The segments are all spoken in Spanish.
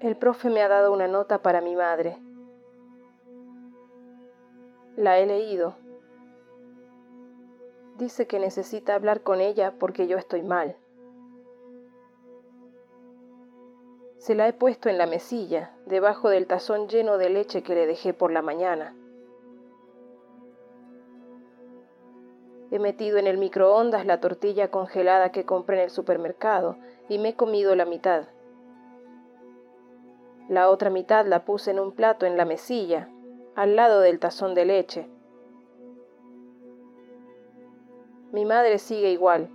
El profe me ha dado una nota para mi madre. La he leído. Dice que necesita hablar con ella porque yo estoy mal. Se la he puesto en la mesilla, debajo del tazón lleno de leche que le dejé por la mañana. He metido en el microondas la tortilla congelada que compré en el supermercado y me he comido la mitad. La otra mitad la puse en un plato en la mesilla, al lado del tazón de leche. Mi madre sigue igual,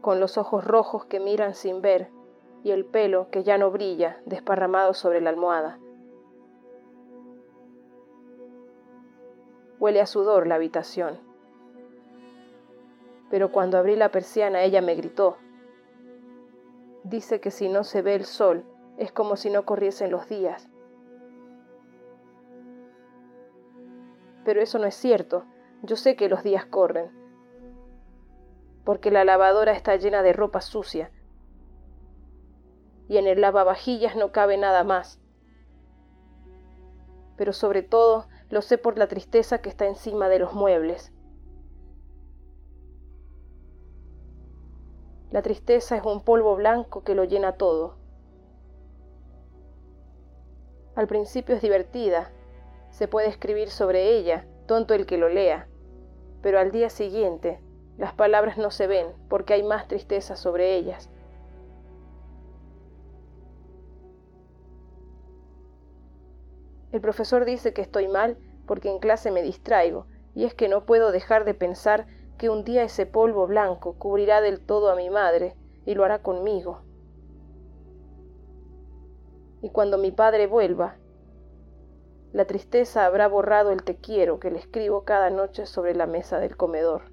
con los ojos rojos que miran sin ver y el pelo que ya no brilla desparramado sobre la almohada. Huele a sudor la habitación. Pero cuando abrí la persiana ella me gritó. Dice que si no se ve el sol es como si no corriesen los días. Pero eso no es cierto. Yo sé que los días corren. Porque la lavadora está llena de ropa sucia. Y en el lavavajillas no cabe nada más. Pero sobre todo lo sé por la tristeza que está encima de los muebles. La tristeza es un polvo blanco que lo llena todo. Al principio es divertida, se puede escribir sobre ella, tonto el que lo lea, pero al día siguiente las palabras no se ven porque hay más tristeza sobre ellas. El profesor dice que estoy mal porque en clase me distraigo, y es que no puedo dejar de pensar que un día ese polvo blanco cubrirá del todo a mi madre y lo hará conmigo. Y cuando mi padre vuelva, la tristeza habrá borrado el te quiero que le escribo cada noche sobre la mesa del comedor.